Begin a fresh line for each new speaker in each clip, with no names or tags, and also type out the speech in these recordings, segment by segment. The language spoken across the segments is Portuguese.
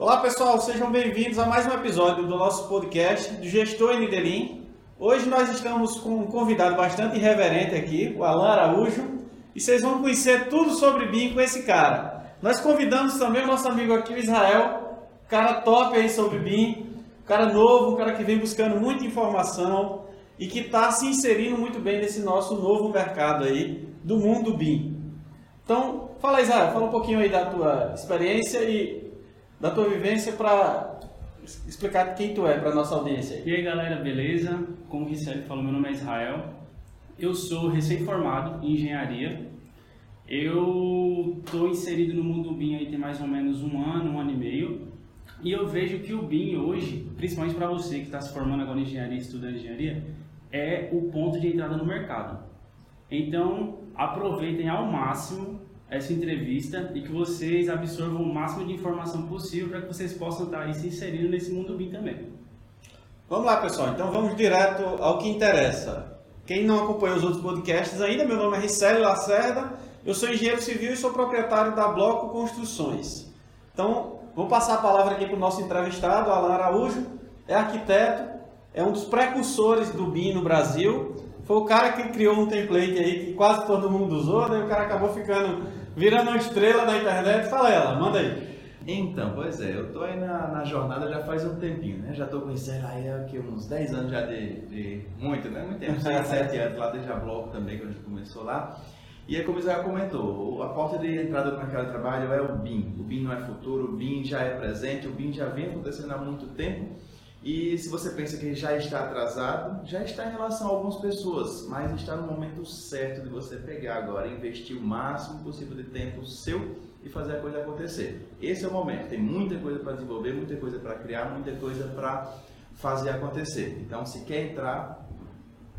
Olá pessoal, sejam bem-vindos a mais um episódio do nosso podcast do Gestor NDLIM. Hoje nós estamos com um convidado bastante irreverente aqui, o Alan Araújo, e vocês vão conhecer tudo sobre BIM com esse cara. Nós convidamos também o nosso amigo aqui, o Israel, cara top aí sobre BIM, cara novo, um cara que vem buscando muita informação e que está se inserindo muito bem nesse nosso novo mercado aí do mundo BIM. Então, fala Israel, fala um pouquinho aí da tua experiência e da tua vivência para explicar quem tu é para nossa audiência.
E aí galera, beleza? Como o Richelle falou, meu nome é Israel. Eu sou recém-formado em engenharia. Eu estou inserido no mundo BIM aí tem mais ou menos um ano, um ano e meio. E eu vejo que o BIM hoje, principalmente para você que está se formando agora em engenharia, estudando engenharia, é o ponto de entrada no mercado. Então, aproveitem ao máximo essa entrevista e que vocês absorvam o máximo de informação possível para que vocês possam estar aí se inserindo nesse mundo BIM também.
Vamos lá, pessoal. Então vamos direto ao que interessa. Quem não acompanhou os outros podcasts ainda, meu nome é Ricelli Lacerda, eu sou engenheiro civil e sou proprietário da Bloco Construções. Então, vou passar a palavra aqui para o nosso entrevistado, Alan Araújo, é arquiteto, é um dos precursores do BIM no Brasil, foi o cara que criou um template aí que quase todo mundo usou, daí o cara acabou ficando virando uma estrela da internet. Fala ela, manda aí.
Então, pois é, eu tô aí na, na jornada já faz um tempinho, né? Já tô conhecendo aí aqui uns 10 anos já de, de muito, né? Muito tempo, 6, 7 anos lá desde a Bloco também, quando a gente começou lá. E é como o Israel comentou, a porta de entrada no mercado de trabalho é o BIM. O BIM não é futuro, o BIM já é presente, o BIM já vem acontecendo há muito tempo. E se você pensa que já está atrasado, já está em relação a algumas pessoas, mas está no momento certo de você pegar agora, investir o máximo possível de tempo seu e fazer a coisa acontecer. Esse é o momento. Tem muita coisa para desenvolver, muita coisa para criar, muita coisa para fazer acontecer. Então, se quer entrar,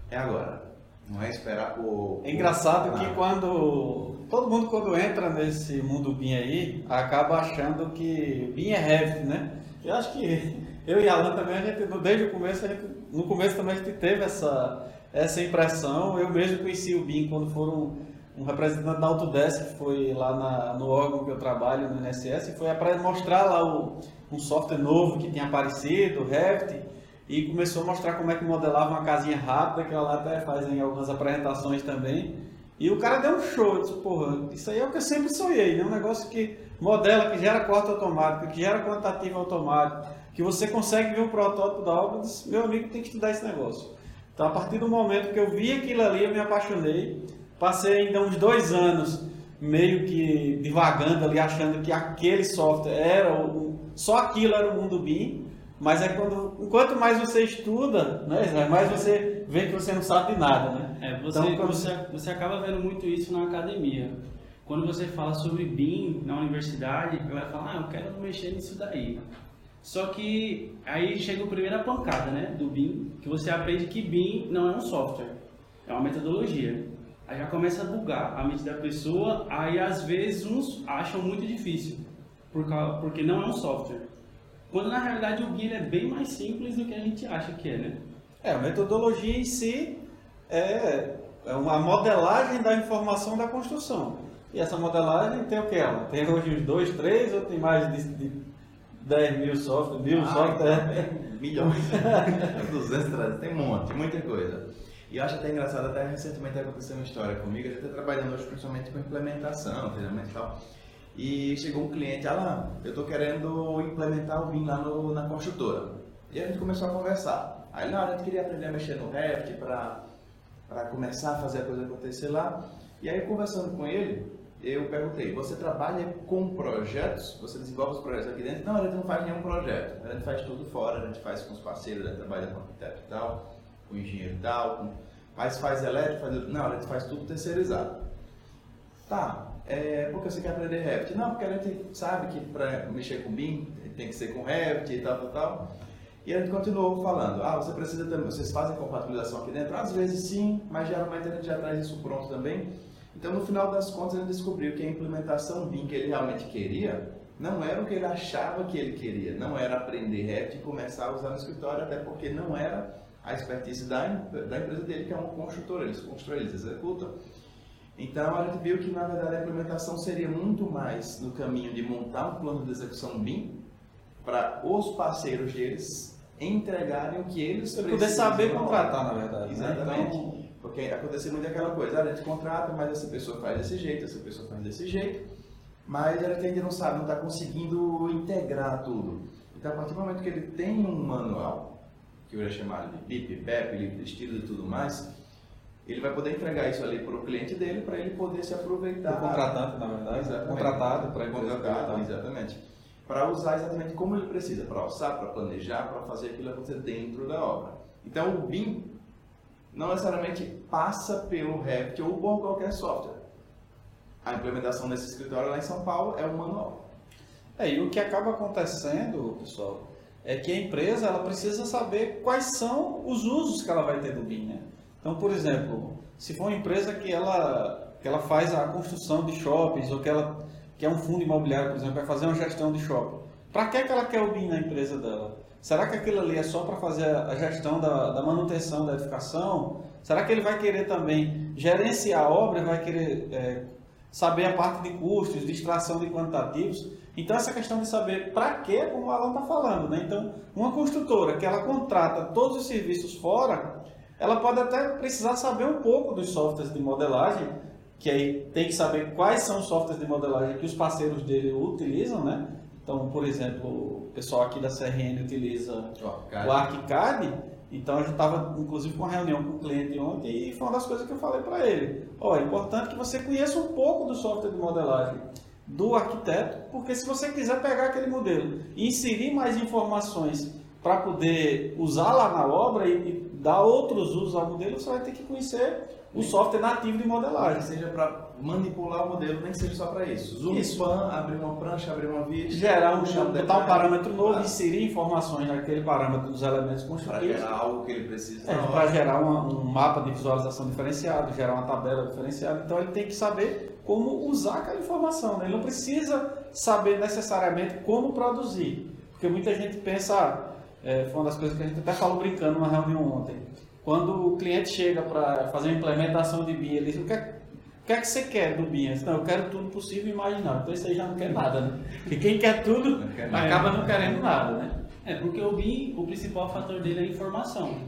é agora. Não é esperar o.
É engraçado que quando. Todo mundo quando entra nesse mundo BIM aí, acaba achando que BIM é Revit, né? Eu acho que eu e Alan também, a gente, desde o começo, gente, no começo também a gente teve essa, essa impressão. Eu mesmo conheci o BIM quando foram um representante da Autodesk que foi lá na, no órgão que eu trabalho, no INSS, e foi para mostrar lá o, um software novo que tinha aparecido, o Revit, e começou a mostrar como é que modelava uma casinha rápida, que ela até fazem algumas apresentações também. E o cara deu um show, eu disse, porra, isso aí é o que eu sempre sonhei, né? Um negócio que modela, que gera corte automático, que gera quantitativo automático, que você consegue ver o protótipo da obra, eu disse, meu amigo tem que estudar esse negócio. Então, a partir do momento que eu vi aquilo ali, eu me apaixonei. Passei ainda uns dois anos meio que divagando ali, achando que aquele software era o, só aquilo era o mundo BIM. Mas é quando, enquanto mais você estuda, né, mais você vê que você não sabe de nada, né?
É, você, então, quando... você, você acaba vendo muito isso na academia. Quando você fala sobre BIM na universidade, a galera fala, ah, eu quero mexer nisso daí. Só que aí chega a primeira pancada, né, do BIM, que você aprende que BIM não é um software, é uma metodologia. Aí já começa a bugar a mente da pessoa, aí às vezes uns acham muito difícil, porque não é um software. Quando na realidade o BIM é bem mais simples do que a gente acha que é, né?
É, a metodologia em si é, é uma modelagem da informação da construção. E essa modelagem tem o que? Ela tem hoje uns dois, três ou tem mais de, de 10 mil softwares, mil ah, softwares?
É, milhões, 200, 300, tem um monte, muita coisa. E eu acho até engraçado, até recentemente aconteceu uma história comigo, a gente está trabalhando hoje principalmente com implementação, treinamento e tal. E chegou um cliente, Alan, eu estou querendo implementar o BIM lá no, na construtora. E a gente começou a conversar. Aí, não, a gente queria aprender a mexer no Revit para começar a fazer a coisa acontecer lá. E aí, conversando com ele, eu perguntei, você trabalha com projetos? Você desenvolve os projetos aqui dentro? Não, a gente não faz nenhum projeto. A gente faz tudo fora, a gente faz com os parceiros, a gente trabalha com arquiteto e tal, com engenheiro e tal, com... mas faz elétrico, faz... Não, a gente faz tudo terceirizado. Tá, é, porque você quer aprender Revit? Não, porque a gente sabe que para mexer com BIM tem que ser com Revit e tal, tal, tal. E a gente continuou falando, ah, você precisa também, vocês fazem compatibilização aqui dentro? Às vezes sim, mas geralmente a gente já traz isso pronto também. Então, no final das contas, ele descobriu que a implementação BIM que ele realmente queria não era o que ele achava que ele queria, não era aprender Revit e começar a usar no escritório, até porque não era a expertise da, da empresa dele, que é uma construtora, eles constroem, eles executam. Então, a gente viu que, na verdade, a implementação seria muito mais no caminho de montar um plano de execução BIM para os parceiros deles entregarem o que eles precisam.
poder saber contratar, na verdade. né?
Exatamente.
Então,
Porque muito aquela coisa, ah, a gente contrata, mas essa pessoa faz desse jeito, essa pessoa faz desse jeito, mas ela ainda não sabe, não está conseguindo integrar tudo. Então, a partir do momento que ele tem um manual, que eu ia chamar de BIP, BEP, livro de estilo e tudo mais, ele vai poder entregar isso ali para o cliente dele, para ele poder se aproveitar.
o contratante, na verdade,
Exatamente.
contratado para
Contratado, exatamente. Para usar exatamente como ele precisa, para orçar, para planejar, para fazer aquilo acontecer dentro da obra. Então o BIM não necessariamente passa pelo Revit ou por qualquer software. A implementação desse escritório lá em São Paulo é o manual.
É, e o que acaba acontecendo, pessoal, é que a empresa ela precisa saber quais são os usos que ela vai ter do BIM, né? Então, por exemplo, se for uma empresa que ela, que ela faz a construção de shoppings ou que ela que é um fundo imobiliário, por exemplo, vai fazer uma gestão de shopping, para que, que ela quer o BIM na empresa dela? Será que aquilo ali é só para fazer a gestão da, da manutenção da edificação? Será que ele vai querer também gerenciar a obra, vai querer é, saber a parte de custos, de extração de quantitativos? Então, essa questão de saber para quê, como o Alan está falando, né? Então, uma construtora que ela contrata todos os serviços fora, ela pode até precisar saber um pouco dos softwares de modelagem, que aí tem que saber quais são os softwares de modelagem que os parceiros dele utilizam, né? Então, por exemplo, o pessoal aqui da CRN utiliza o ArchiCAD, então a gente estava inclusive com uma reunião com o cliente ontem e foi uma das coisas que eu falei para ele. Ó, é importante que você conheça um pouco do software de modelagem do arquiteto, porque se você quiser pegar aquele modelo e inserir mais informações para poder usar lá na obra e, e dar outros usos ao modelo, você vai ter que conhecer o software nativo de modelagem.
Seja para manipular o modelo, nem seja só para isso. Zoom,
Isso.
span, abrir uma prancha, abrir uma vista.
Gerar um,
puxar
botar um parâmetro novo,
pra-
inserir informações naquele parâmetro dos elementos
Para
construtivos.
gerar algo que ele precisa.
É, para gerar uma- um mapa de visualização diferenciado, gerar uma tabela diferenciada. Então ele tem que saber como usar aquela informação. né? Ele não precisa saber necessariamente como produzir. Porque muita gente pensa, ah, é, foi uma das coisas que a gente até falou brincando numa reunião ontem. Quando o cliente chega para fazer uma implementação de BIM, ele diz, o que, é, o que é que você quer do BIM? Não, eu quero tudo possível e imaginável. Então isso aí já não quer nada, né? Porque quem quer tudo
Não quer
acaba não querendo nada, né?
É, porque o BIM, o principal fator dele é a informação.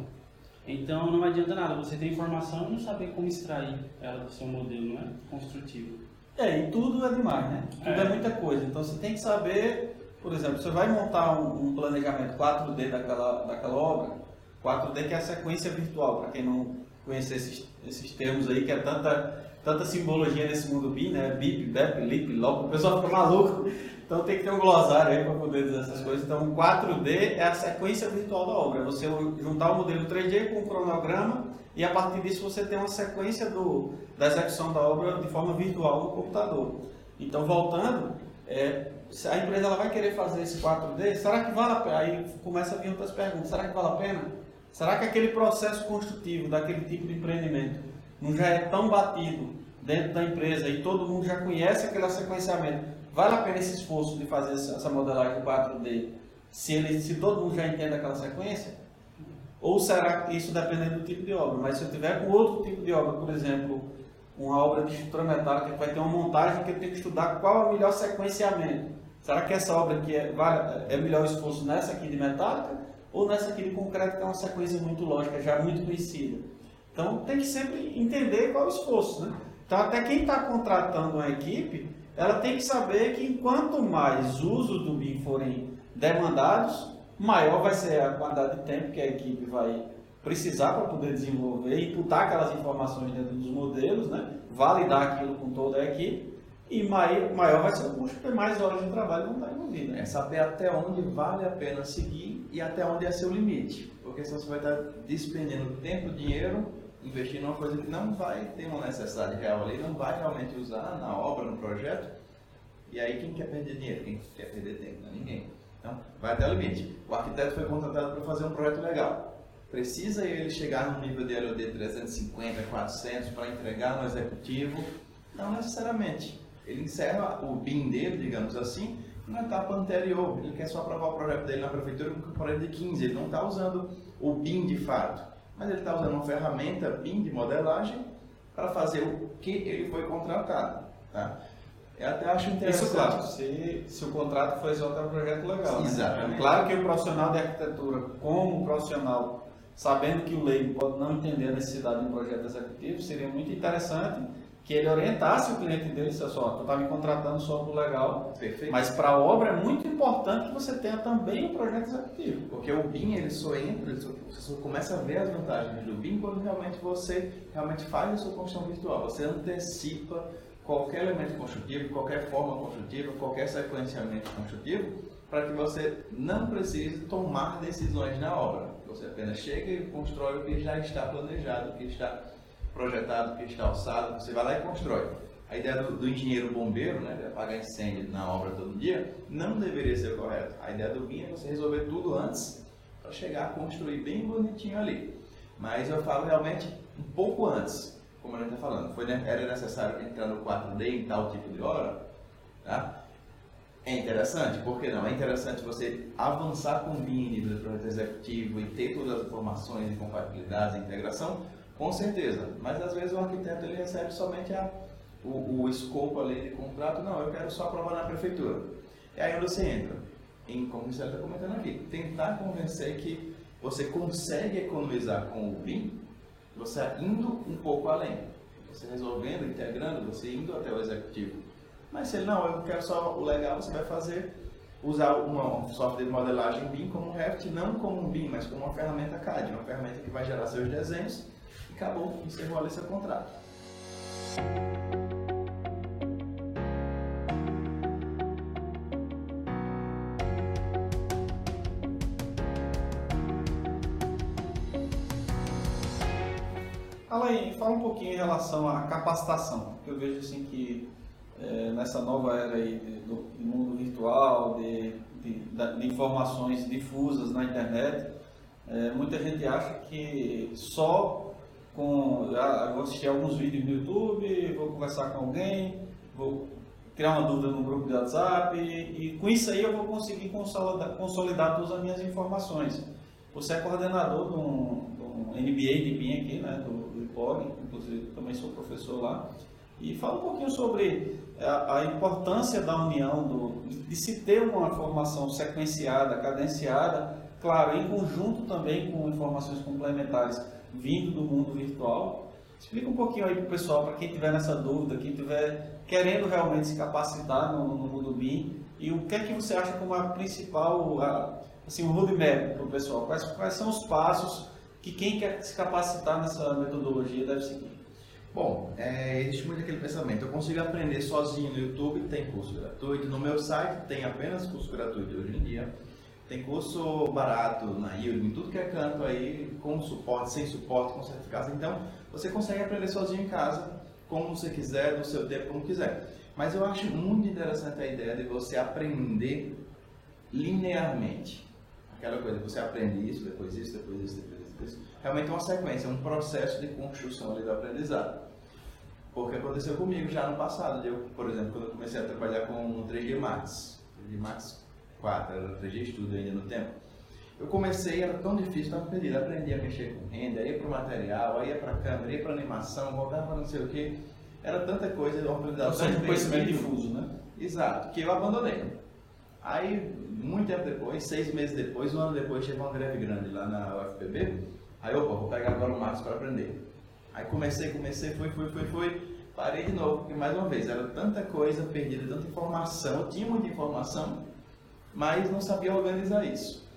Então não adianta nada você ter informação e não saber como extrair ela do seu modelo, não é? Construtivo.
É, e tudo é demais, né? Tudo é.
É.
muita coisa. Então você tem que saber, por exemplo, você vai montar um, um planejamento 4D daquela, daquela obra, 4D que é a sequência virtual, para quem não conhece esses, esses termos aí, que é tanta, tanta simbologia nesse mundo BIM, né? BIP, BEP, LIP, LOP, o pessoal fica maluco. Então tem que ter um glossário aí para poder dizer essas coisas. Então 4D é a sequência virtual da obra. É Você juntar o modelo 3D com o cronograma e a partir disso você tem uma sequência do, da execução da obra de forma virtual no computador. Então voltando, é, se a empresa ela vai querer fazer esse 4D, será que vale a pena? Aí começa a vir outras perguntas. Será que vale a pena? Será que aquele processo construtivo daquele tipo de empreendimento não já é tão batido dentro da empresa e todo mundo já conhece aquele sequenciamento? Vale a pena esse esforço de fazer essa modelagem 4D se, ele, se todo mundo já entende aquela sequência? Ou será que isso dependendo do tipo de obra? Mas se eu tiver com outro tipo de obra, por exemplo, uma obra de estrutura metálica que vai ter uma montagem que eu tenho que estudar qual é o melhor sequenciamento. Será que essa obra aqui é, é melhor esforço nessa aqui de metálica ou nessa aqui de concreto que é uma sequência muito lógica, já muito conhecida? Então tem que sempre entender qual é o esforço, né? Então até quem está contratando uma equipe, ela tem que saber que enquanto mais usos do BIM forem demandados, maior vai ser a quantidade de tempo que a equipe vai precisar para poder desenvolver, imputar aquelas informações dentro dos modelos, né? validar aquilo com toda a equipe, e mai- maior vai ser o custo, porque mais horas de trabalho vão estar envolvidas.
É saber até onde vale a pena seguir e até onde é seu limite. Porque senão você vai estar despendendo tempo, dinheiro, investindo uma coisa que não vai ter uma necessidade real ali, não vai realmente usar na obra, no projeto. E aí quem quer perder dinheiro? Quem quer perder tempo? Não é ninguém. Então, vai até o limite. O arquiteto foi contratado para fazer um projeto legal. Precisa ele chegar no nível de LOD 350, 400 para entregar no executivo? Não necessariamente. Ele encerra o BIM dele, digamos assim, na etapa anterior. Ele quer só aprovar o projeto dele na prefeitura com projeto de 15. Ele não está usando o BIM de fato, mas ele está usando uma ferramenta BIM de modelagem para fazer o que ele foi contratado. Tá? Eu até acho interessante.
Isso, claro, se, se o contrato for executar um projeto legal. Né?
Exatamente.
Claro que o profissional de arquitetura, como profissional, sabendo que o leigo pode não entender a necessidade de um projeto executivo, seria muito interessante que ele orientasse o cliente dele e dissesse, ó, tu está me contratando só por legal,
Perfeito.
mas para a obra é muito importante que você tenha também um projeto executivo.
Porque o BIM ele só entra, ele só, você só começa a ver as vantagens do BIM quando realmente você realmente faz a sua construção virtual. Você antecipa qualquer elemento construtivo, qualquer forma construtiva, qualquer sequenciamento construtivo, para que você não precise tomar decisões na obra. Você apenas chega e constrói o que já está planejado, o que está projetado, que está alçado, você vai lá e constrói. A ideia do, do engenheiro bombeiro, né, de apagar incêndio na obra todo dia, não deveria ser correta. A ideia do BIM é você resolver tudo antes, para chegar a construir bem bonitinho ali. Mas eu falo realmente um pouco antes, como a gente está falando. Foi, era necessário entrar no 4D em tal tipo de hora? Tá? É interessante, por que não? É interessante você avançar com o BIM nível de projeto executivo e ter todas as informações e compatibilidades e integração, com certeza. Mas às vezes o arquiteto ele recebe somente a, o, o escopo ali de contrato, não, eu quero só aprovar na prefeitura. E aí você entra? Em, como você está comentando aqui, tentar convencer que você consegue economizar com o BIM, você indo um pouco além. Você resolvendo, integrando, você indo até o executivo. Mas se ele não, eu quero só o legal, você vai fazer, usar uma, um software de modelagem BIM como um Revit, não como um BIM, mas como uma ferramenta CAD, uma ferramenta que vai gerar seus desenhos acabou, encerrou ali seu contrato.
Alain, fala um pouquinho em relação à capacitação, eu vejo assim que é, nessa nova era aí do, do mundo virtual, de, de, de, informações difusas na internet, é, muita gente acha que só com. Vou assistir alguns vídeos no YouTube, vou conversar com alguém, vou criar uma dúvida no grupo de WhatsApp e, e com isso aí eu vou conseguir consolidar, consolidar todas as minhas informações. Você é coordenador de um, de um de BIM aqui, né, do, do IPOG, inclusive também sou professor lá. E fala um pouquinho sobre a, a importância da união, do, de se ter uma formação sequenciada, cadenciada, claro, em conjunto também com informações complementares vindo do mundo virtual. Explica um pouquinho aí para o pessoal, para quem tiver nessa dúvida, quem tiver querendo realmente se capacitar no, no mundo BIM, e o que é que você acha como a principal, a, assim, o roadmap para o pessoal? Quais, quais são os passos que quem quer se capacitar nessa metodologia deve seguir?
Bom, é, existe muito aquele pensamento, eu consigo aprender sozinho no YouTube, tem curso gratuito, no meu site tem apenas curso gratuito hoje em dia, tem curso barato na Udemy, em tudo que é canto aí, com suporte, sem suporte, com certificados, então você consegue aprender sozinho em casa, como você quiser, no seu tempo, como quiser. Mas eu acho muito interessante a ideia de você aprender linearmente. Aquela coisa, você aprende isso, depois isso, depois isso, depois isso. Realmente é uma sequência, um processo de construção ali do aprendizado. Porque aconteceu comigo já no passado. Eu, por exemplo, quando eu comecei a trabalhar com o 3D Max, 3D Max 4, era 3D Studio ainda no tempo. Eu comecei, era tão difícil, estava perdido. Aprendi a mexer com renda, ia para o material, ia para a câmera, ia para animação, voltava para não sei o que. Era tanta coisa,
organização. Ou seja, conhecimento difuso, né?
Exato, que eu abandonei. Aí, muito tempo depois, seis meses depois, um ano depois, chegou uma greve grande lá na UFPB. Aí, opa, vou pegar agora o Max para aprender. Aí comecei, comecei, fui, fui, fui, fui. Parei de novo, porque mais uma vez, era tanta coisa perdida, tanta informação, eu tinha muita informação, mas não sabia organizar isso.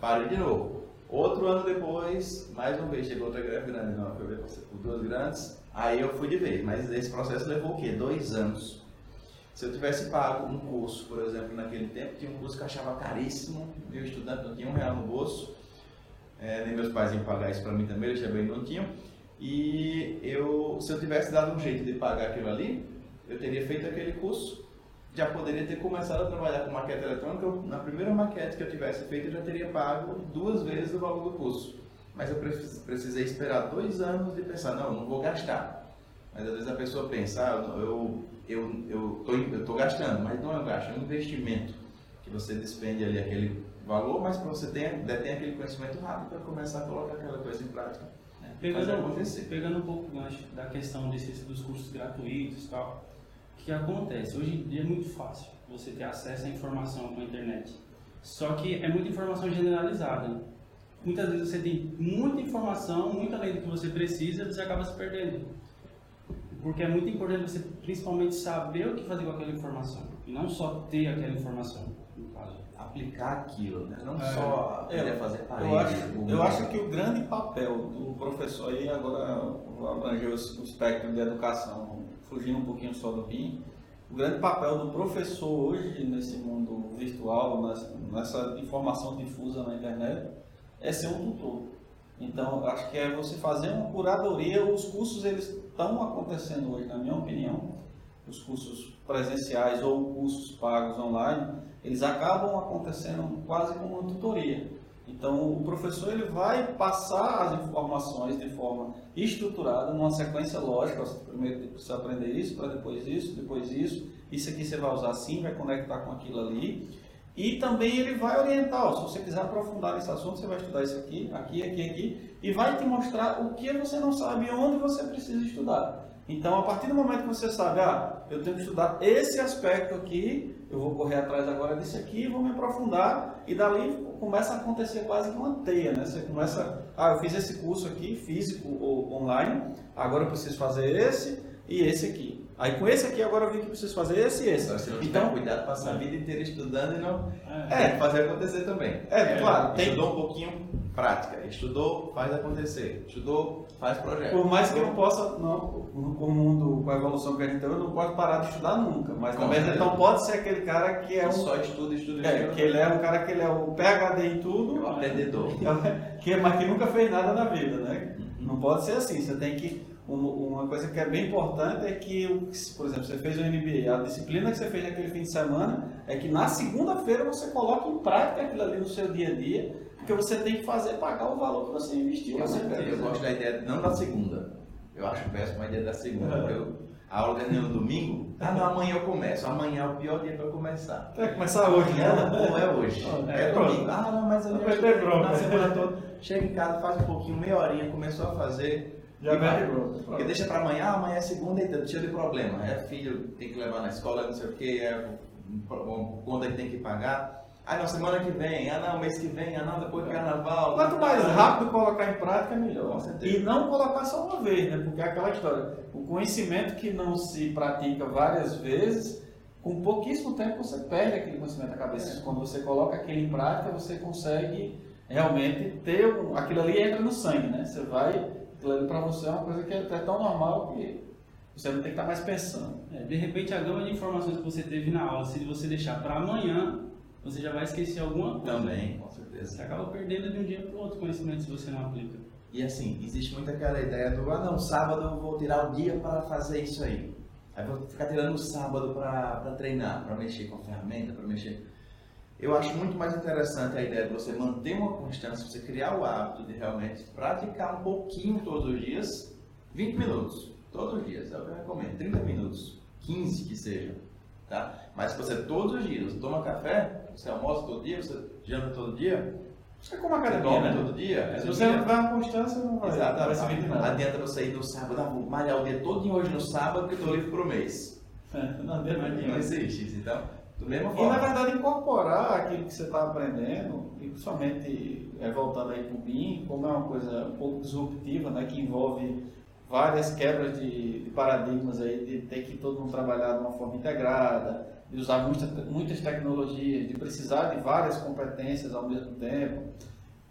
Parei de novo. Outro ano depois, mais uma vez, chegou outra greve grande, não, foi duas grandes, aí eu fui de vez, mas esse processo levou o quê? Dois anos. Se eu tivesse pago um curso, por exemplo, naquele tempo, tinha um curso que eu achava caríssimo, meu estudante não tinha um real no bolso, é, nem meus pais iam pagar isso para mim também, eles também não tinham. E eu, se eu tivesse dado um jeito de pagar aquilo ali, eu teria feito aquele curso, já poderia ter começado a trabalhar com maquete eletrônica. Na primeira maquete que eu tivesse feito, eu já teria pago duas vezes o valor do curso. Mas eu precisei esperar dois anos de pensar, não, não vou gastar. Mas às vezes a pessoa pensa, ah, eu eu eu tô, eu tô gastando, mas não é um gasto, é um investimento que você despende ali aquele valor, mas para você ter, detém aquele conhecimento rápido para começar a colocar aquela coisa em prática.
Pegando, pegando um pouco gancho da questão desses, dos cursos gratuitos e tal, O que acontece? Hoje em dia é muito fácil você ter acesso à informação com a internet. Só que é muita informação generalizada. Muitas vezes você tem muita informação, muito além do que você precisa, você acaba se perdendo. Porque é muito importante você principalmente saber o que fazer com aquela informação. E não só ter aquela informação, no caso.
Aplicar aquilo, né? Não
É.
só
É,
fazer parede.
Eu acho, eu acho que o grande papel do professor aí, agora vou abranger o o espectro de educação, fugindo um pouquinho só do BIM, o grande papel do professor hoje nesse mundo virtual, nessa, informação difusa na internet, é ser um tutor. Então, acho que é você fazer uma curadoria, os cursos eles estão acontecendo hoje, na minha opinião, os cursos presenciais ou cursos pagos online, eles acabam acontecendo quase como uma tutoria. Então, o professor ele vai passar as informações de forma estruturada, numa sequência lógica. Você primeiro precisa aprender isso, para depois isso, depois isso. Isso aqui você vai usar assim, vai conectar com aquilo ali. E também ele vai orientar, ó, se você quiser aprofundar nesse assunto, você vai estudar isso aqui, aqui, aqui, aqui, e vai te mostrar o que você não sabe e onde você precisa estudar. Então, a partir do momento que você sabe, ah, eu tenho que estudar esse aspecto aqui, eu vou correr atrás agora desse aqui, vou me aprofundar, e dali começa a acontecer quase que uma teia, né? Você começa, ah, eu fiz esse curso aqui, físico ou online, agora eu preciso fazer esse e esse aqui. Aí com esse aqui agora eu vi que eu preciso fazer esse e esse.
Tiver
Então,
cuidado, passar a vida inteira estudando e não
É.
fazer acontecer também.
É, claro, tem-
Estudou um pouquinho, prática. Estudou, faz acontecer. Estudou, faz projeto.
Por mais que eu não possa, não, no com o mundo, com a evolução que a gente tem, eu não posso parar de estudar nunca. Mas
Com
também
certeza.
não pode ser aquele cara que é um.
Só estuda, estuda,
É,
estuda.
que ele é um cara que ele é o PHD em tudo,
É um aprendedor.
que, mas que nunca fez nada na vida, né? Não pode ser assim. Você tem que. Um- Uma coisa que é bem importante é que, por exemplo, você fez o MBA, a disciplina que você fez naquele fim de semana é que na segunda-feira você coloca em prática aquilo ali no seu dia a dia, porque você tem que fazer pagar o valor que você investiu.
Eu, eu gosto da ideia, não da segunda. Eu acho péssima a ideia da segunda.
É.
porque eu- a aula é no domingo. Ah, não, amanhã eu começo. Amanhã é o pior dia para eu começar.
Vai começar hoje, né?
Não, é hoje.
É,
É, domingo. Ah, não, mas eu já
ter
na semana toda. Chega em casa, faz um pouquinho, meia horinha, começou a fazer.
Já
vai. Porque deixa pra amanhã, amanhã é segunda e cheio de problema. É filho, tem que levar na escola, não sei o que, é conta que tem que pagar. Ah, não, semana que vem, ah, não, mês que vem, ah, não, depois do carnaval.
Quanto mais rápido colocar em prática, melhor.
Com certeza.
E não colocar só uma vez, né? Porque é aquela história. O conhecimento que não se pratica várias vezes, com pouquíssimo tempo você perde aquele conhecimento na cabeça. Quando você coloca aquilo em prática, você consegue realmente ter um, aquilo ali entra no sangue, né? Você vai, ali para você é uma coisa que é, é tão normal que você não tem que estar mais pensando.
É, de repente, a gama de informações que você teve na aula, se você deixar para amanhã, você já vai esquecer alguma coisa.
Também, com certeza.
Você acaba perdendo de um dia para o outro conhecimento se você não aplica.
E assim, existe muito aquela ideia do, ah não, sábado eu vou tirar o dia para fazer isso aí. Aí vou ficar tirando o sábado para treinar, para mexer com a ferramenta, para mexer. Eu acho muito mais interessante a ideia de você manter uma constância, você criar o hábito de realmente praticar um pouquinho todos os dias, 20 minutos, todos os dias, é o que eu recomendo, 30 minutos, 15 que seja, tá? Mas se você todos os dias, você toma café, você almoça todo dia, você janta todo dia,
é como a
você
academia,
come
né?
todo dia,
Se você não tiver uma constância, não vai,
Exato,
não vai nada.
adianta você ir no sábado, ah, vou malhar o dia todo hoje no sábado que eu estou livre por um mês.
É, não adianta
Não
nada.
existe isso, então,
E na verdade incorporar aquilo que você está aprendendo, e principalmente é, voltando aí para o BIM, como é uma coisa um pouco disruptiva, né, que envolve várias quebras de, de paradigmas aí, de ter que todo mundo trabalhar de uma forma integrada, de usar muita, muitas tecnologias, de precisar de várias competências ao mesmo tempo.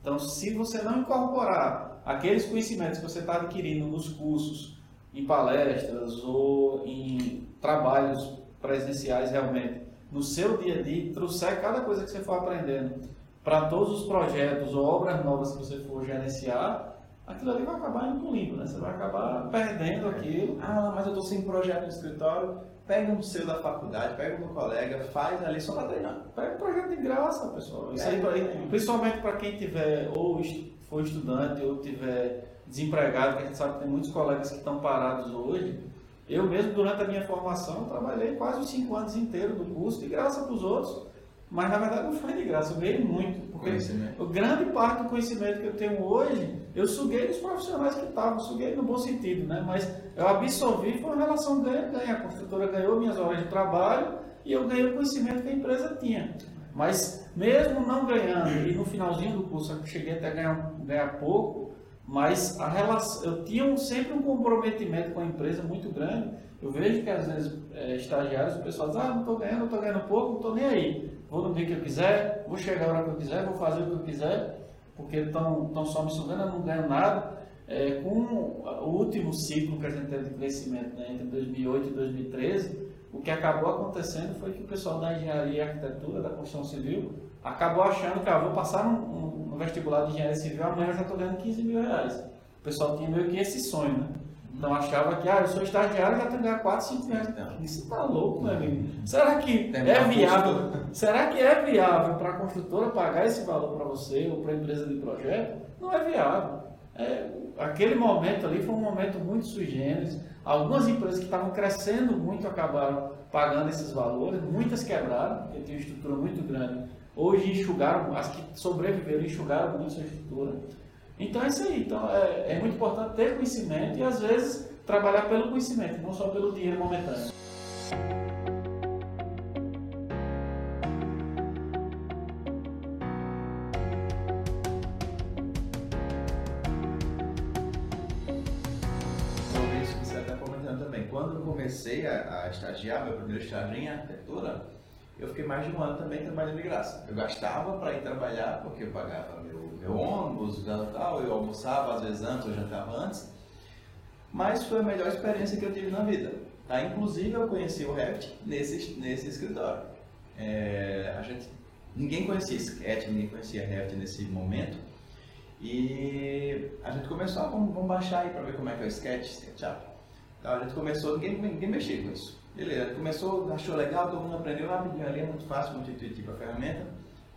Então, se você não incorporar aqueles conhecimentos que você está adquirindo nos cursos, em palestras ou em trabalhos presenciais realmente, no seu dia a dia, trouxer cada coisa que você for aprendendo para todos os projetos ou obras novas que você for gerenciar, aquilo ali vai acabar indo para o limbo, né? Você vai acabar perdendo aquilo.
Ah, mas eu estou sem projeto no escritório, pega um seu da faculdade, pega um do colega, faz ali só para treinar.
Pega um projeto de graça, pessoal. Isso aí,
É, é.
principalmente para quem tiver ou for estudante ou tiver desempregado, que a gente sabe que tem muitos colegas que estão parados hoje. Eu mesmo, durante a minha formação, trabalhei quase os cinco anos inteiros do curso, de graça para os outros. mas na verdade não foi de graça, eu ganhei muito. Porque o grande parte do conhecimento que eu tenho hoje, eu suguei dos profissionais que estavam, suguei no bom sentido, né? Mas eu absorvi, foi uma relação ganha-ganha. A construtora ganhou minhas horas de trabalho e eu ganhei o conhecimento que a empresa tinha. Mas mesmo não ganhando, e no finalzinho do curso eu cheguei até a ganhar, ganhar pouco, mas a relação, eu tinha um, sempre um comprometimento com a empresa muito grande. Eu vejo que às vezes é, estagiários, o pessoal diz, ah, não estou ganhando, estou ganhando pouco, não estou nem aí. Vou dia que eu quiser, vou chegar a hora que eu quiser, vou fazer o que eu quiser, porque estão só me sugando, eu não ganho nada. É, com o último ciclo que a gente teve de crescimento né, entre 2008 e 2013, o que acabou acontecendo foi que o pessoal da engenharia e arquitetura, da construção civil, acabou achando que ah, vou passar no, no vestibular de engenharia civil, amanhã eu já estou ganhando 15 mil reais. O pessoal tinha meio que esse sonho, né? Então achava que, ah, eu sou estagiário já tenho que ganhar 4, 5 reais. Isso tá louco, meu amigo. Será que é viável? Será que é viável para a construtora pagar esse valor para você ou para a empresa de projeto? Não é viável. É, aquele momento ali foi um momento muito sui generis. Algumas empresas que estavam crescendo muito acabaram pagando esses valores, muitas quebraram, porque tinha uma estrutura muito grande. Hoje enxugaram, as que sobreviveram enxugaram muito sua estrutura. Então é isso aí. Então, é, é muito importante ter conhecimento e às vezes trabalhar pelo conhecimento, não só pelo dinheiro momentâneo.
comecei a, a estagiar, meu primeiro estágio em arquitetura, eu fiquei mais de um ano também trabalhando de graça. Eu gastava para ir trabalhar, porque eu pagava meu, meu ônibus, tal, eu almoçava às vezes antes, eu jantava antes, mas foi a melhor experiência que eu tive na vida. Tá? Inclusive eu conheci o Revit nesse, nesse escritório. É, a gente, ninguém conhecia Sketch, ninguém conhecia Revit nesse momento, e a gente começou, ah, vamos, vamos baixar aí para ver como é que é o Sketch, SketchUp. Então, a gente começou, ninguém, ninguém mexia com isso. Beleza, começou, achou legal, todo mundo aprendeu rapidinho ali, é muito fácil, muito intuitivo a ferramenta.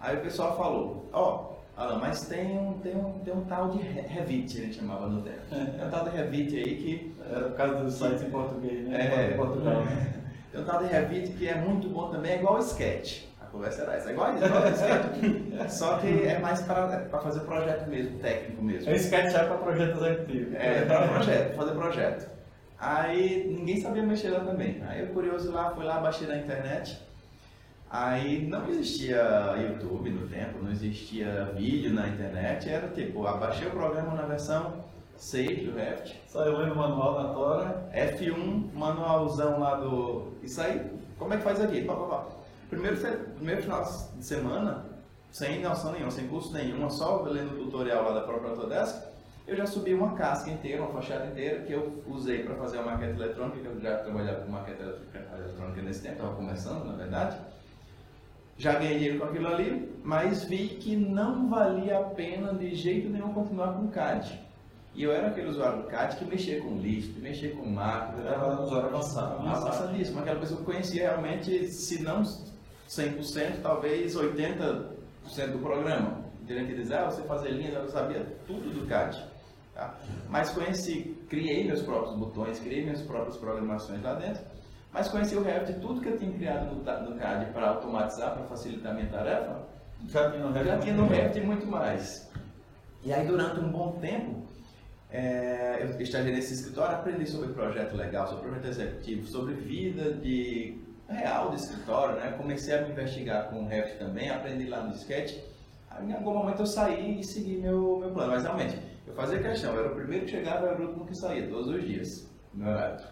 Aí o pessoal falou, ó, oh, Alan, mas tem um, tem, um, tem um tal de Revit, a gente chamava no tempo. Tem um tal de Revit aí que...
Era por causa dos sites em português, né?
É, em Portugal. Tem um tal de Revit que é muito bom também, é igual o Sketch. A conversa era essa, é igual, igual o Sketch. Só que é mais para, para fazer projeto mesmo, técnico mesmo.
É o Sketch é para projeto executivo.
É, para projeto, fazer projeto. Aí ninguém sabia mexer lá também. Aí eu curioso lá, fui lá, baixei na internet. Aí não existia YouTube no tempo, não existia vídeo na internet, era tipo, abaixei o programa na versão 6 do Revit.
Saiu lendo o manual na Tora.
F1, manualzão lá do. Isso aí, como é que faz aqui? Pá, pá, pá. Primeiro, primeiro final de semana, sem noção nenhuma, sem curso nenhum, só lendo o tutorial lá da própria Autodesk eu já subi uma casca inteira, uma fachada inteira, que eu usei para fazer a maquete eletrônica, que eu já trabalhava com maquete eletrônica nesse tempo, estava começando, na verdade. Já ganhei dinheiro com aquilo ali, mas vi que não valia a pena de jeito nenhum continuar com CAD. E eu era aquele usuário do CAD que mexia com list, mexia com máquina.
Era um usuário avançado.
Avançadíssimo. Aquela pessoa que conhecia realmente, se não 100%, talvez 80% do programa. Querendo dizer, ah, você fazer linhas, eu sabia tudo do CAD. Tá? Mas conheci, criei meus próprios botões, criei minhas próprias programações lá dentro, mas conheci o Revit, tudo que eu tinha criado no, no CAD para automatizar, para facilitar a minha tarefa,
já tinha no Revit,
já tinha no Revit muito mais. E aí, durante um bom tempo, é, eu estagiei nesse escritório, aprendi sobre projeto legal, sobre projeto executivo, sobre vida de real do escritório, né? Comecei a me investigar com o Revit também, aprendi lá no Sketch. Aí, em algum momento eu saí e segui meu, meu plano, mas realmente eu fazia questão, eu era o primeiro que chegava, era o último que saía, todos os dias, no horário.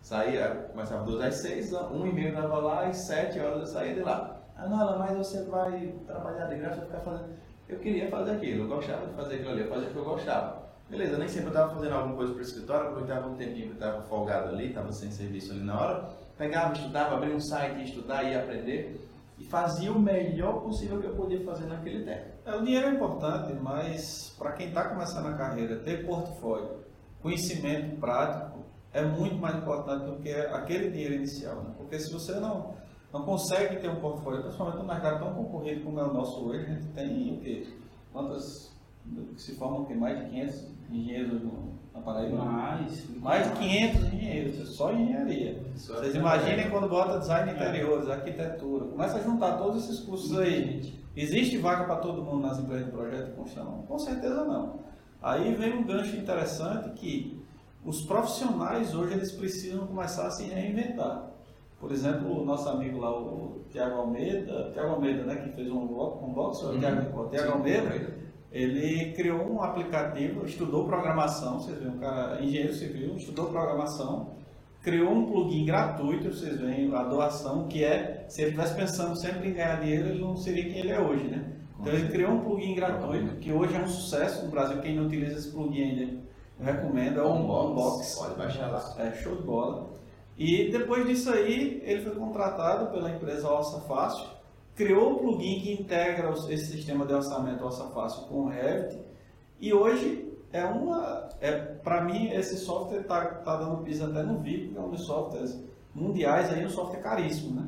Saía, começava duas às seis, um e meio dava lá, e sete horas eu saía de lá. Ah, não, mas você vai trabalhar de graça, ficar fazendo. Eu queria fazer aquilo, eu gostava de fazer aquilo ali, eu fazia o que eu gostava. Beleza, nem sempre eu estava fazendo alguma coisa para o escritório, aproveitava um tempinho que eu estava folgado ali, estava sem serviço ali na hora. Pegava, estudava, abria um site, ia estudar, ia aprender e fazia o melhor possível que eu podia fazer naquele tempo.
É, o dinheiro é importante, mas para quem está começando a carreira, ter portfólio, conhecimento prático é muito mais importante do que aquele dinheiro inicial. Né? Porque se você não, não consegue ter um portfólio, principalmente no mercado tão concorrido como é o nosso hoje, a gente tem o quê? Quantas se formam que mais de 500 engenheiros no, na Paraíba?
Mais.
Mais de 500 engenheiros, só engenharia.
Só
Vocês imaginem quando bota design de interiores, arquitetura, começa a juntar todos esses cursos aí. Existe vaga para todo mundo nas empresas de projeto de construção? Com certeza não. Aí vem um gancho interessante que os profissionais hoje eles precisam começar a se reinventar. Por exemplo, o nosso amigo lá, o Tiago Almeida, Tiago Almeida, né, que fez um unbox, unbox o
Uhum.
Tiago o Tiago
Sim,
Almeida, ele criou um aplicativo, estudou programação, vocês veem, um cara, engenheiro civil, estudou programação, criou um plugin gratuito, vocês veem a doação, que é, se ele estivesse pensando sempre em ganhar dinheiro, ele não seria quem ele é hoje, né? Então ele criou um plugin gratuito, que hoje é um sucesso no Brasil, quem não utiliza esse plugin ainda, eu recomendo, é o
Unbox. Pode baixar lá.
É show de bola. E depois disso aí, ele foi contratado pela empresa Orça Fácil, criou o plugin que integra esse sistema de orçamento Orça Fácil com o Revit, e hoje é uma, é, para mim esse software está tá dando piso até no VIP, que é um dos softwares mundiais, aí um software caríssimo, né?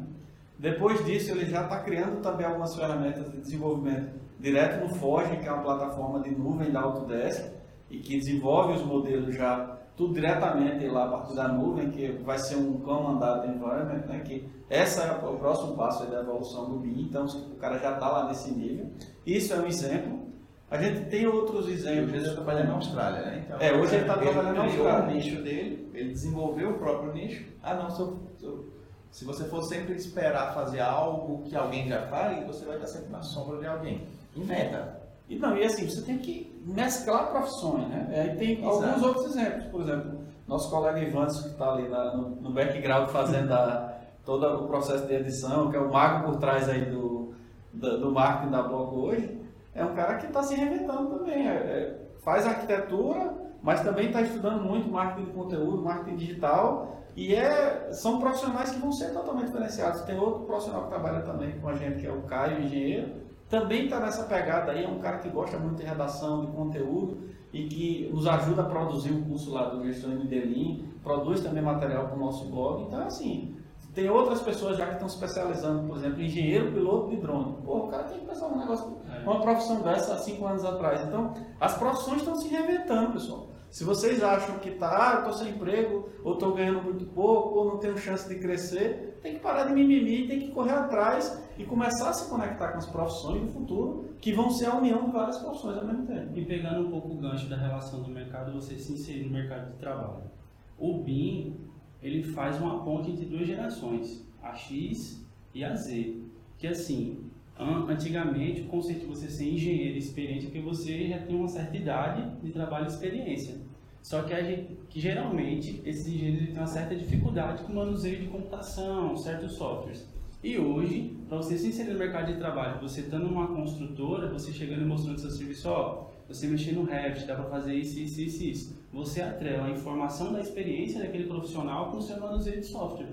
Depois disso, ele já está criando também algumas ferramentas de desenvolvimento direto no Forge, que é uma plataforma de nuvem da Autodesk, e que desenvolve os modelos já tudo diretamente lá a partir da nuvem, que vai ser um command data environment, né, que essa é o próximo passo da evolução do BIM, então o cara já está lá nesse nível. Isso é um exemplo. A gente tem outros exemplos.
hoje ele está trabalhando na Austrália, né? Então,
É, hoje ele tá trabalhando na Austrália.
o nicho dele, ele desenvolveu o próprio nicho. Ah, não, se eu- se você for sempre esperar fazer algo que alguém já faz, você vai estar sempre na sombra de alguém. Inventa.
E não, e assim, você tem que mesclar profissões, né? Aí tem
Exato.
alguns outros exemplos, por exemplo, nosso colega Ivanson, que está ali na- no, no background fazendo a, todo o processo de edição, que é o mago por trás aí do, do, do marketing da blog hoje, é um cara que está se reinventando também. é- é- faz arquitetura, mas também está estudando muito marketing de conteúdo, marketing digital, e é, são profissionais que vão ser totalmente diferenciados. Tem outro profissional que trabalha também com a gente, que é o Caio, engenheiro, também está nessa pegada aí, é um cara que gosta muito de redação, de conteúdo e que nos ajuda a produzir o curso lá do Gestão MD Lean, produz também material para o nosso blog. Então, assim, tem outras pessoas já que estão se especializando, por exemplo, engenheiro piloto de drone. Pô, o cara tem que pensar num negócio,
É.
uma profissão dessa há cinco anos atrás. Então, as profissões estão se reinventando, pessoal. Se vocês acham que tá, ah, eu tô sem emprego, ou estou ganhando muito pouco, ou não tenho chance de crescer, tem que parar de mimimi, tem que correr atrás e começar a se conectar com as profissões do futuro, que vão ser a união de várias profissões ao mesmo tempo.
E pegando um pouco o gancho da relação do mercado, você se inserir no mercado de trabalho. O BIM, ele faz uma ponte entre duas gerações, a X e a Z. Que assim, antigamente o conceito de você ser engenheiro experiente é que você já tem uma certa idade de trabalho e experiência. Só que, gente, que geralmente esses engenheiros têm uma certa dificuldade com o manuseio de computação, certos softwares. E hoje, para você se inserir no mercado de trabalho, você estando numa construtora, você chegando e mostrando seu serviço, ó, você mexer no Revit, dá para fazer isso, isso, isso, isso. Você atrela a informação da experiência daquele profissional com o seu manuseio de software.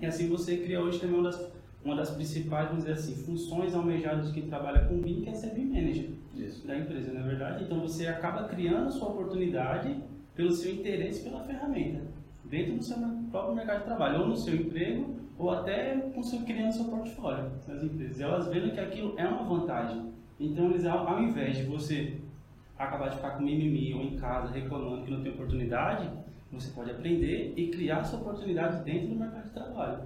E assim você cria hoje também uma das, uma das principais, vamos dizer assim, funções almejadas de quem trabalha com BIM, que é ser BIM Manager
Isso.
da empresa, não é verdade? Então você acaba criando sua oportunidade pelo seu interesse pela ferramenta, dentro do seu próprio mercado de trabalho, ou no seu emprego, ou até com seu, criando seu portfólio nas empresas. Elas vendo que aquilo é uma vantagem. Então eles, ao, ao invés de você acabar de ficar com mimimi ou em casa reclamando que não tem oportunidade, você pode aprender e criar sua oportunidade dentro do mercado de trabalho.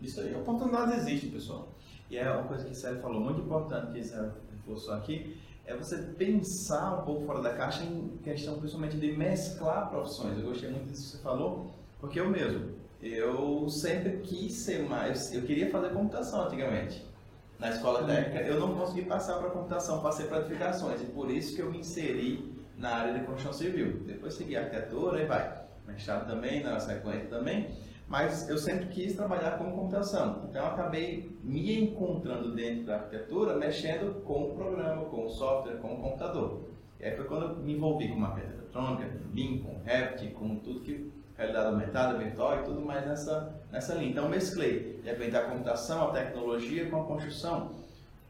Isso aí, oportunidades existem, pessoal.
E é uma coisa que o Sérgio falou muito importante que Sérgio reforçou aqui, é você pensar um pouco fora da caixa em questão principalmente de mesclar profissões. Eu gostei muito disso que você falou, porque eu mesmo, eu sempre quis ser mais, eu queria fazer computação antigamente. Na escola técnica, eu não consegui passar para computação, passei para edificações, e por isso que eu me inseri na área de construção civil. Depois segui arquitetura e vai. Mestrado também, na sequência também. Mas eu sempre quis trabalhar com computação. Então eu acabei me encontrando dentro da arquitetura, mexendo com o programa, com o software, com o computador. E aí foi quando eu me envolvi com maquete eletrônica, com BIM, com Revit, com tudo que realidade aumentada, virtual e tudo mais nessa, nessa linha. Então eu mesclei, de repente, a computação, a tecnologia com a construção.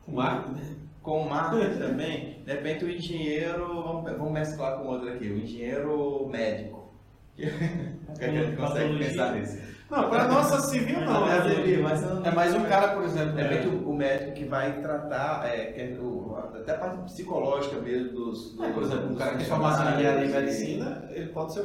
Com marketing.
Com o marketing também. De repente o engenheiro, vamos, vamos mesclar com outro aqui, o engenheiro médico O que a gente consegue pensar nisso?
Não, para nossa civil não,
É,
né?
civil, mas
É mais um cara, por exemplo.
É
é,
bem que o o médico que vai tratar, é, que é o- até a parte psicológica mesmo dos.
É, por exemplo, um cara que tem formação em medicina, ele pode ser,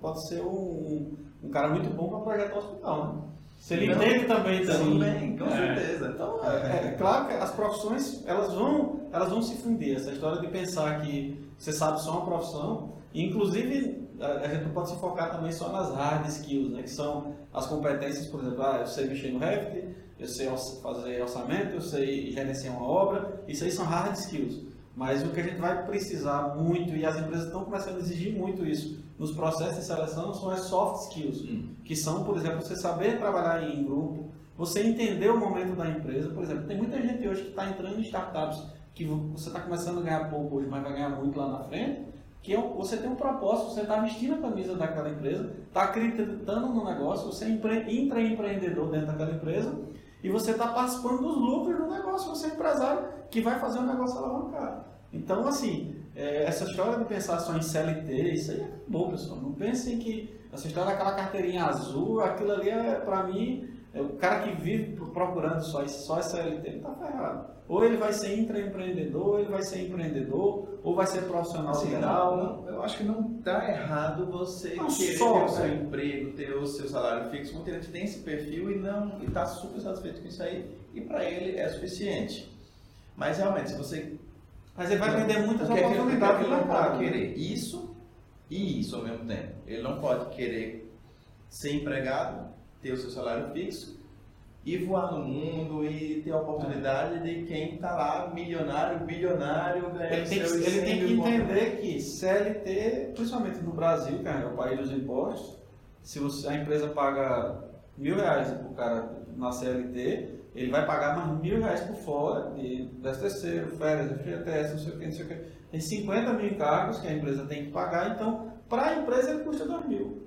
pode ser um, um cara muito bom para projetar o hospital, né? Se ele
Não,
entende também
Então, bem, com
É.
certeza.
Então, é, é claro que as profissões, elas vão, elas vão se fundir. Essa história de pensar que você sabe só uma profissão, inclusive, a, gente não pode se focar também só nas hard skills, né? Que são as competências, por exemplo, ah, eu sei mexer no Revit, eu sei fazer orçamento, eu sei gerenciar uma obra, isso aí são hard skills. Mas o que a gente vai precisar muito, e as empresas estão começando a exigir muito isso nos processos de seleção, são as soft skills
Hum.
que são, por exemplo, você saber trabalhar em grupo, você entender o momento da empresa. Por exemplo, tem muita gente hoje que está entrando em startups que vo- você está começando a ganhar pouco hoje, mas vai ganhar muito lá na frente, que é você tem um propósito, você está vestindo a camisa daquela empresa, está acreditando no negócio, você é empre- intraempreendedor dentro daquela empresa e você está participando dos lucros do negócio, você é empresário que vai fazer o negócio alavancar. Então, assim, é, essa história de pensar só em CLT, isso aí é bom, pessoal. Não pensem que essa história daquela carteirinha azul, aquilo ali é, pra mim, o cara que vive procurando só, só essa CLT, ele tá ferrado. Ou ele vai ser intraempreendedor, ou ele vai ser empreendedor, ou vai ser profissional
Assim,
liberal.
não- não- eu acho que não está errado você
Não
querer
só,
ter o seu
né?
emprego, ter o seu salário fixo. Muita gente tem esse perfil e não está super satisfeito com isso aí. E para ele é suficiente. Mas realmente, se você
Mas ele vai perder muitas
é
oportunidades
é que ele não
mercado.
pode querer isso e isso ao mesmo tempo. Ele não pode querer ser empregado, ter o seu salário fixo e voar no mundo e ter a oportunidade de quem está lá milionário, bilionário, ganhando
Ele tem, que, ele
100
tem que entender que CLT, principalmente no Brasil, que é o país dos impostos, se você- a empresa paga mil reais para o cara na CLT, ele vai pagar mais mil reais por fora, de 10 terceiro, férias, FGTS, não sei o que, não sei o que. Tem 50 mil encargos que a empresa tem que pagar, então, para a empresa ele custa 2 mil.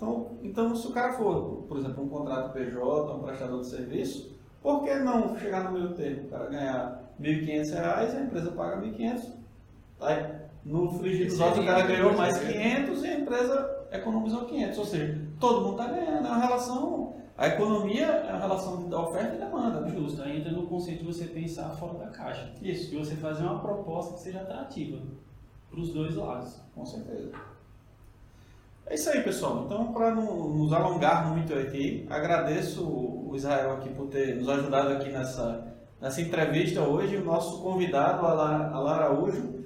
Então, então, se o cara for, por exemplo, um contrato PJ, um prestador de serviço, por que não chegar no meio termo? O cara ganhar 1.500 reais, a empresa paga 1.500. Aí, no frigir dos
Esse
ovos, o cara ganhou
esse
mais
aí.
500 e a empresa economizou 500. Ou seja, todo mundo está ganhando. É uma relação, a economia é uma relação da oferta e demanda. Né?
Justo, aí entra no conceito de você pensar fora da caixa.
Isso,
E você fazer uma proposta que seja atrativa para os dois lados.
com certeza. É isso aí, pessoal. Então, para não nos alongar muito aqui, agradeço o Israel aqui por ter nos ajudado aqui nessa, nessa entrevista hoje. O nosso convidado, Alan Araújo.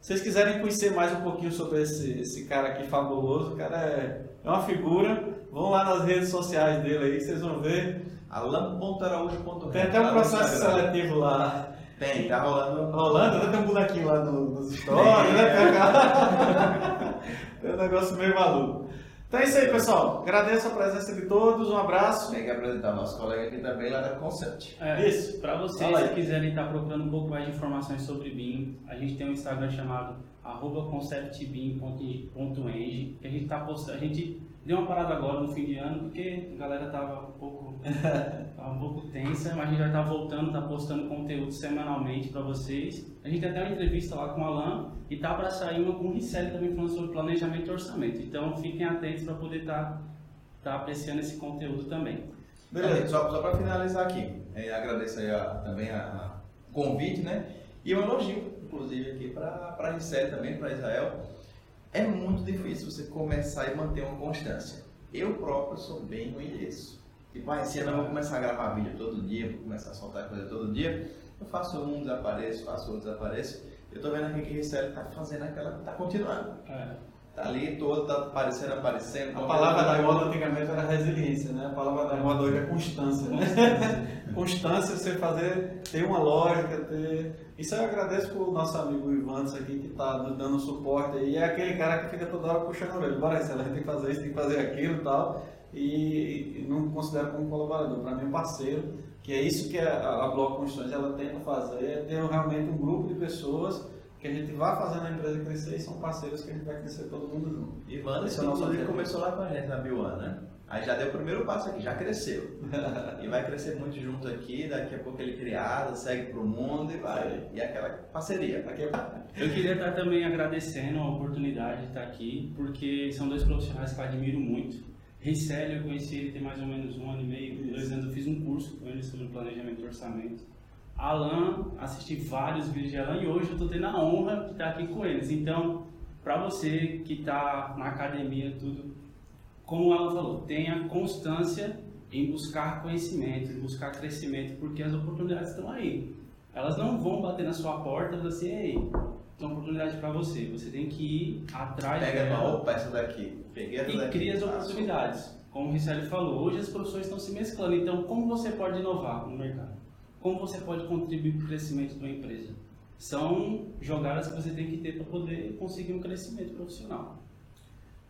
Se vocês quiserem conhecer mais um pouquinho sobre esse, esse cara aqui fabuloso, o cara é, é uma figura. Vão lá nas redes sociais dele aí, vocês vão ver.
alan.araújo.com
Tem até um processo seletivo lá.
Tem, tá rolando.
Rolando, né? tem um bonequinho lá no- nos stories, né? Tem um negócio meio maluco. Então é isso aí, pessoal. Agradeço a presença de todos, um abraço.
Tem que apresentar o nosso colega aqui também lá da Concept.
É,
Isso.
Para vocês que quiserem estar procurando um pouco mais de informações sobre BIM, a gente tem um Instagram chamado arroba conceptbim.eng, que a gente tá postando, a gente deu uma parada agora no fim de ano, porque a galera tava um pouco, tava um pouco tensa, mas a gente vai estar voltando, tá postando conteúdo semanalmente para vocês. A gente tem até uma entrevista lá com o Alan e tá para sair uma com o Ricelli também falando sobre planejamento e orçamento. Então fiquem atentos para poder estar tá, apreciando esse conteúdo também.
Beleza, só, só para finalizar aqui, é, agradeço aí a- também a, convite, né? E um elogio, inclusive, aqui para a Ricele também, para Israel. É muito difícil você começar e manter uma constância. Eu próprio sou bem ruim nisso. Tipo, ah, esse eu vou começar a gravar vídeo todo dia, vou começar a soltar coisa todo dia. Eu faço um, desapareço, faço outro, desapareço. Eu tô vendo aqui que a Ricele tá fazendo aquela, tá continuando.
É.
Tá ali todo, tá aparecendo, aparecendo.
A palavra da moda antigamente era resiliência, né? A palavra da moda hoje é constância, né? constância, você fazer, ter uma lógica, ter... Isso eu agradeço pro nosso amigo Ivantes aqui, que está nos dando suporte aí. É aquele cara que fica toda hora puxando a orelha. Bora, Marcelo, a gente tem que fazer isso, tem que fazer aquilo e tal. E, e não considero como colaborador, para mim parceiro, que é isso que a, a Bloco Construções ela tenta fazer, é ter realmente um grupo de pessoas que a gente vai fazendo a empresa crescer e são parceiros que a gente vai crescer todo mundo junto.
E Wanda,
Esse é o nosso
inclusive,
objetivo.
começou lá com a gente na Biwan, né? Aí já deu o primeiro passo aqui, já cresceu. e vai crescer muito junto aqui, daqui a pouco ele criado, segue pro mundo e vai. E é aquela parceria.
Aqui é
Eu queria estar também agradecendo a oportunidade de estar aqui, porque são dois profissionais que eu admiro muito. Ricelli, eu conheci ele tem mais ou menos um ano e meio, dois anos, eu fiz um curso com ele sobre planejamento e orçamento. Alan, assisti vários vídeos de Alan e hoje eu estou tendo a honra de estar aqui com eles. Então, para você que está na academia, tudo, como o Alan falou, tenha constância em buscar conhecimento, em buscar crescimento, porque as oportunidades estão aí. Elas não vão bater na sua porta e falar assim, ei, tem uma oportunidade para você. Você tem que ir atrás
Pega
dela
uma opa, essa daqui. Peguei essa
e
daqui.
cria as oportunidades. Como o Richelle falou, hoje as profissões estão se mesclando. Então, como você pode inovar no mercado? Como você pode contribuir para o crescimento de uma empresa? São jogadas que você tem que ter para poder conseguir um crescimento profissional.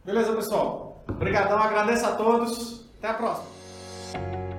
Beleza, pessoal? Obrigadão, agradeço a todos. Até a próxima.